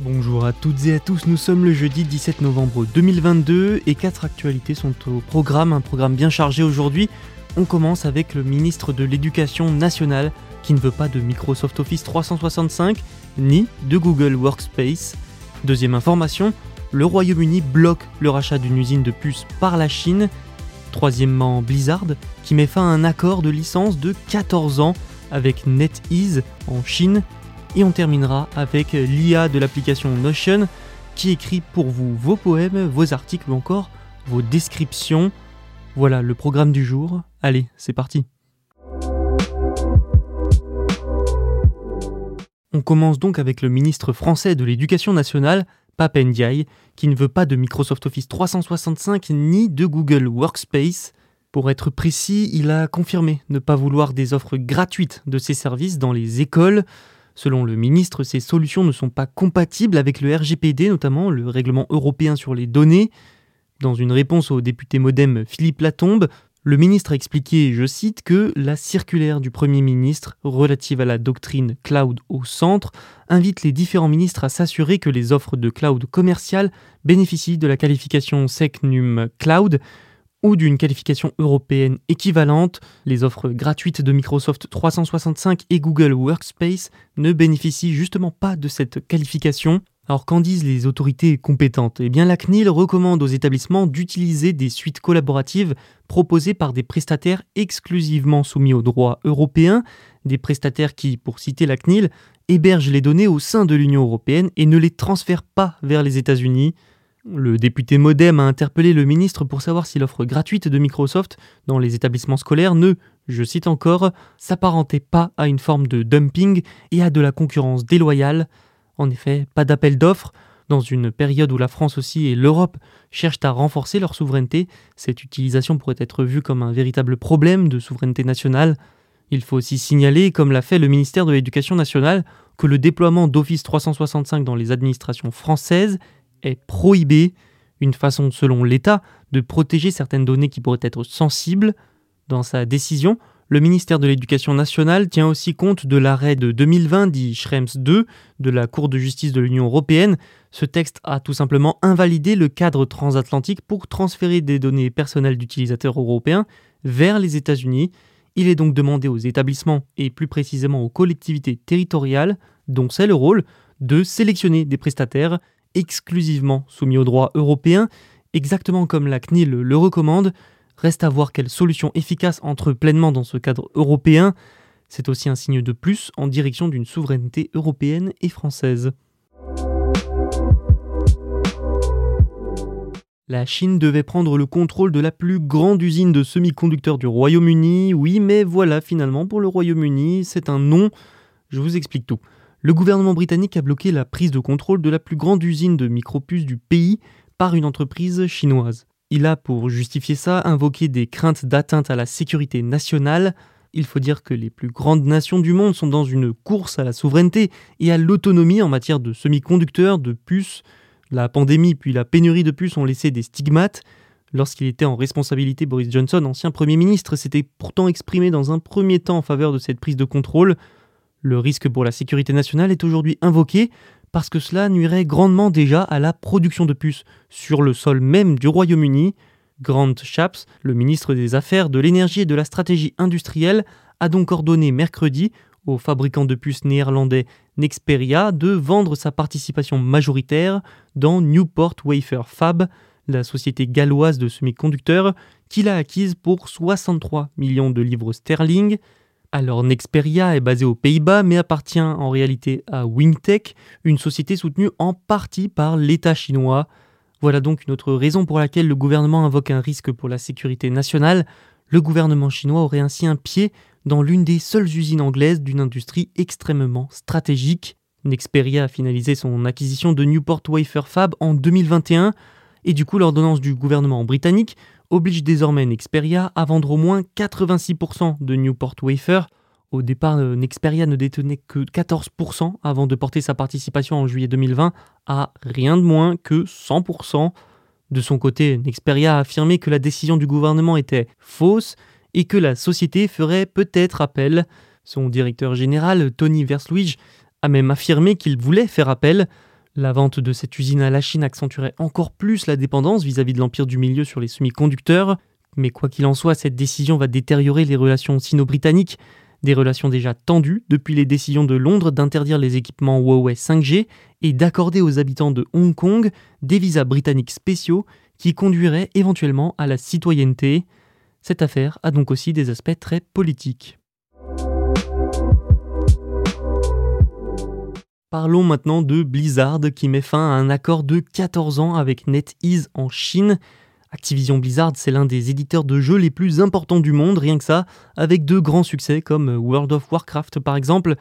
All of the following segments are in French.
Bonjour à toutes et à tous, nous sommes le jeudi 17 novembre 2022 et quatre actualités sont au programme, un programme bien chargé aujourd'hui. On commence avec le ministre de l'Éducation nationale qui ne veut pas de Microsoft Office 365 ni de Google Workspace. Deuxième information, le Royaume-Uni bloque le rachat d'une usine de puces par la Chine. Troisièmement, Blizzard qui met fin à un accord de licence de 14 ans avec NetEase en Chine et on terminera avec l'IA de l'application Notion qui écrit pour vous vos poèmes, vos articles ou encore vos descriptions. Voilà le programme du jour. Allez, c'est parti. On commence donc avec le ministre français de l'Éducation nationale, Pape Ndiaye, qui ne veut pas de Microsoft Office 365 ni de Google Workspace. Pour être précis, il a confirmé ne pas vouloir des offres gratuites de ses services dans les écoles. Selon le ministre, ces solutions ne sont pas compatibles avec le RGPD, notamment le règlement européen sur les données. Dans une réponse au député modem Philippe Latombe, le ministre a expliqué, je cite, que la circulaire du Premier ministre relative à la doctrine cloud au centre invite les différents ministres à s'assurer que les offres de cloud commercial bénéficient de la qualification SecNum Cloud ou d'une qualification européenne équivalente. Les offres gratuites de Microsoft 365 et Google Workspace ne bénéficient justement pas de cette qualification. Alors qu'en disent les autorités compétentes? Eh bien la CNIL recommande aux établissements d'utiliser des suites collaboratives proposées par des prestataires exclusivement soumis au droit européen, des prestataires qui, pour citer la CNIL, hébergent les données au sein de l'Union européenne et ne les transfèrent pas vers les États-Unis. Le député Modem a interpellé le ministre pour savoir si l'offre gratuite de Microsoft dans les établissements scolaires ne, je cite encore, s'apparentait pas à une forme de dumping et à de la concurrence déloyale. En effet, pas d'appel d'offres. Dans une période où la France aussi et l'Europe cherchent à renforcer leur souveraineté, cette utilisation pourrait être vue comme un véritable problème de souveraineté nationale. Il faut aussi signaler, comme l'a fait le ministère de l'Éducation nationale, que le déploiement d'Office 365 dans les administrations françaises est prohibé, une façon selon l'État de protéger certaines données qui pourraient être sensibles. Dans sa décision, le ministère de l'Éducation nationale tient aussi compte de l'arrêt de 2020 dit Schrems 2 de la Cour de justice de l'Union européenne. Ce texte a tout simplement invalidé le cadre transatlantique pour transférer des données personnelles d'utilisateurs européens vers les États-Unis. Il est donc demandé aux établissements et plus précisément aux collectivités territoriales, dont c'est le rôle, de sélectionner des prestataires exclusivement soumis au droit européen, exactement comme la CNIL le recommande. Reste à voir quelle solution efficace entre pleinement dans ce cadre européen. C'est aussi un signe de plus en direction d'une souveraineté européenne et française. La Chine devait prendre le contrôle de la plus grande usine de semi-conducteurs du Royaume-Uni. Oui, mais voilà, finalement, pour le Royaume-Uni, c'est un non. Je vous explique tout. Le gouvernement britannique a bloqué la prise de contrôle de la plus grande usine de micropuces du pays par une entreprise chinoise. Il a, pour justifier ça, invoqué des craintes d'atteinte à la sécurité nationale. Il faut dire que les plus grandes nations du monde sont dans une course à la souveraineté et à l'autonomie en matière de semi-conducteurs, de puces. La pandémie puis la pénurie de puces ont laissé des stigmates. Lorsqu'il était en responsabilité, Boris Johnson, ancien Premier ministre, s'était pourtant exprimé dans un premier temps en faveur de cette prise de contrôle. Le risque pour la sécurité nationale est aujourd'hui invoqué parce que cela nuirait grandement déjà à la production de puces sur le sol même du Royaume-Uni. Grant Shapps, le ministre des Affaires, de l'Énergie et de la Stratégie industrielle, a donc ordonné mercredi au fabricant de puces néerlandais Nexperia de vendre sa participation majoritaire dans Newport Wafer Fab, la société galloise de semi-conducteurs qu'il a acquise pour 63 millions de livres sterling. Alors Nexperia est basé aux Pays-Bas mais appartient en réalité à Wingtech, une société soutenue en partie par l'État chinois. Voilà donc une autre raison pour laquelle le gouvernement invoque un risque pour la sécurité nationale. Le gouvernement chinois aurait ainsi un pied dans l'une des seules usines anglaises d'une industrie extrêmement stratégique. Nexperia a finalisé son acquisition de Newport Wafer Fab en 2021 et du coup l'ordonnance du gouvernement britannique oblige désormais Nexperia à vendre au moins 86% de Newport Wafer. Au départ, euh, Nexperia ne détenait que 14% avant de porter sa participation en juillet 2020 à rien de moins que 100%. De son côté, Nexperia a affirmé que la décision du gouvernement était fausse et que la société ferait peut-être appel. Son directeur général, Tony Versluige, a même affirmé qu'il voulait faire appel. La vente de cette usine à la Chine accentuerait encore plus la dépendance vis-à-vis de l'empire du milieu sur les semi-conducteurs. Mais quoi qu'il en soit, cette décision va détériorer les relations sino-britanniques, des relations déjà tendues depuis les décisions de Londres d'interdire les équipements Huawei 5G et d'accorder aux habitants de Hong Kong des visas britanniques spéciaux qui conduiraient éventuellement à la citoyenneté. Cette affaire a donc aussi des aspects très politiques. Parlons maintenant de Blizzard qui met fin à un accord de 14 ans avec NetEase en Chine. Activision Blizzard, c'est l'un des éditeurs de jeux les plus importants du monde, rien que ça, avec de grands succès comme World of Warcraft par exemple.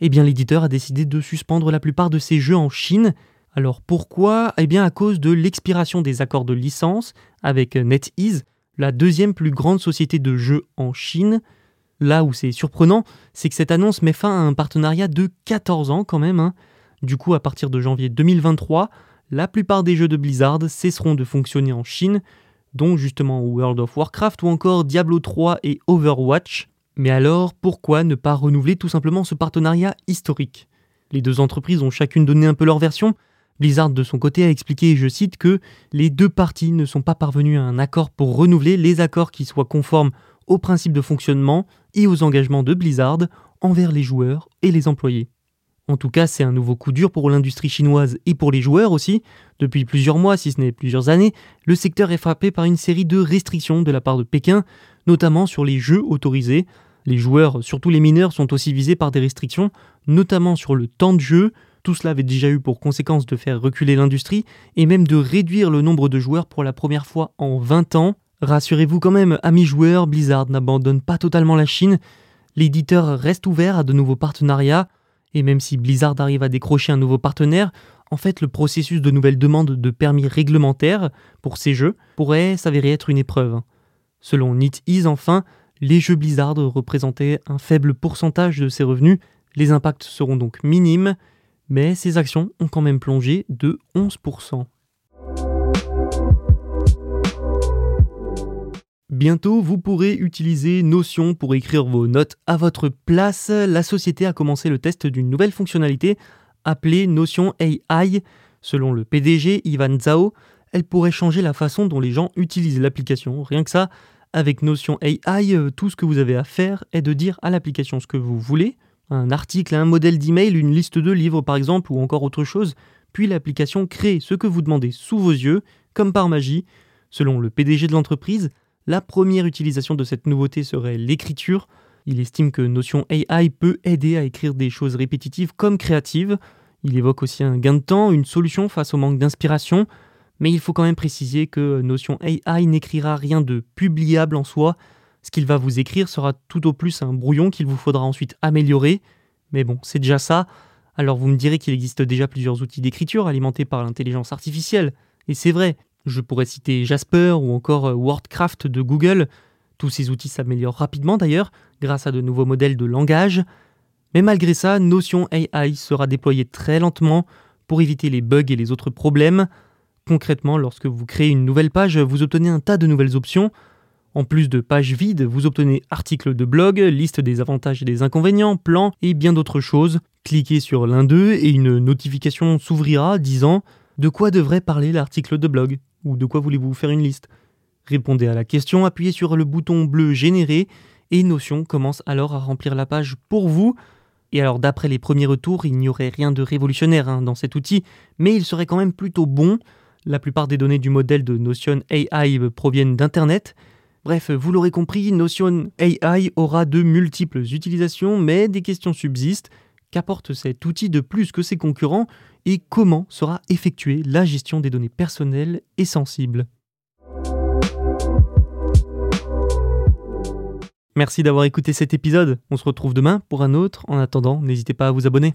Eh bien, l'éditeur a décidé de suspendre la plupart de ses jeux en Chine. Alors pourquoi? Eh bien, à cause de l'expiration des accords de licence avec NetEase, la deuxième plus grande société de jeux en Chine. Là où c'est surprenant, c'est que cette annonce met fin à un partenariat de 14 ans quand même. Hein. Du coup, à partir de janvier 2023, la plupart des jeux de Blizzard cesseront de fonctionner en Chine, dont justement World of Warcraft ou encore Diablo 3 et Overwatch. Mais alors, pourquoi ne pas renouveler tout simplement ce partenariat historique? Les deux entreprises ont chacune donné un peu leur version, Blizzard de son côté a expliqué, je cite, que les deux parties ne sont pas parvenues à un accord pour renouveler les accords qui soient conformes aux principes de fonctionnement et aux engagements de Blizzard envers les joueurs et les employés. En tout cas, c'est un nouveau coup dur pour l'industrie chinoise et pour les joueurs aussi. Depuis plusieurs mois, si ce n'est plusieurs années, le secteur est frappé par une série de restrictions de la part de Pékin, notamment sur les jeux autorisés. Les joueurs, surtout les mineurs, sont aussi visés par des restrictions, notamment sur le temps de jeu, tout cela avait déjà eu pour conséquence de faire reculer l'industrie et même de réduire le nombre de joueurs pour la première fois en 20 ans. Rassurez-vous quand même, amis joueurs, Blizzard n'abandonne pas totalement la Chine. L'éditeur reste ouvert à de nouveaux partenariats. Et même si Blizzard arrive à décrocher un nouveau partenaire, en fait, le processus de nouvelles demandes de permis réglementaires pour ces jeux pourrait s'avérer être une épreuve. Selon NetEase, enfin, les jeux Blizzard représentaient un faible pourcentage de ses revenus. Les impacts seront donc minimes mais ces actions ont quand même plongé de 11%. Bientôt, vous pourrez utiliser Notion pour écrire vos notes à votre place. La société a commencé le test d'une nouvelle fonctionnalité appelée Notion AI. Selon le PDG Ivan Zhao, elle pourrait changer la façon dont les gens utilisent l'application. Rien que ça, avec Notion AI, euh, tout ce que vous avez à faire est de dire à l'application ce que vous voulez, un article, un modèle d'email, une liste de livres par exemple, ou encore autre chose, puis l'application crée ce que vous demandez sous vos yeux, comme par magie. Selon le PDG de l'entreprise, la première utilisation de cette nouveauté serait l'écriture. Il estime que Notion AI peut aider à écrire des choses répétitives comme créatives. Il évoque aussi un gain de temps, une solution face au manque d'inspiration, mais il faut quand même préciser que Notion AI n'écrira rien de publiable en soi, ce qu'il va vous écrire sera tout au plus un brouillon qu'il vous faudra ensuite améliorer. Mais bon, c'est déjà ça. Alors vous me direz qu'il existe déjà plusieurs outils d'écriture alimentés par l'intelligence artificielle. Et c'est vrai, je pourrais citer Jasper ou encore euh, WordCraft de Google. Tous ces outils s'améliorent rapidement d'ailleurs, grâce à de nouveaux modèles de langage. Mais malgré ça, Notion AI sera déployé très lentement pour éviter les bugs et les autres problèmes. Concrètement, lorsque vous créez une nouvelle page, vous obtenez un tas de nouvelles options, en plus de pages vides, vous obtenez articles de blog, liste des avantages et des inconvénients, plans et bien d'autres choses. Cliquez sur l'un d'eux et une notification s'ouvrira disant de quoi devrait parler l'article de blog ou de quoi voulez-vous faire une liste. Répondez à la question, appuyez sur le bouton bleu générer et Notion commence alors à remplir la page pour vous. Et alors d'après les premiers retours, il n'y aurait rien de révolutionnaire hein, dans cet outil, mais il serait quand même plutôt bon. La plupart des données du modèle de Notion AI proviennent d'Internet. Bref, vous l'aurez compris, Notion AI aura de multiples utilisations, mais des questions subsistent. Qu'apporte cet outil de plus que ses concurrents? Et comment sera effectuée la gestion des données personnelles et sensibles Merci d'avoir écouté cet épisode. On se retrouve demain pour un autre. En attendant, n'hésitez pas à vous abonner.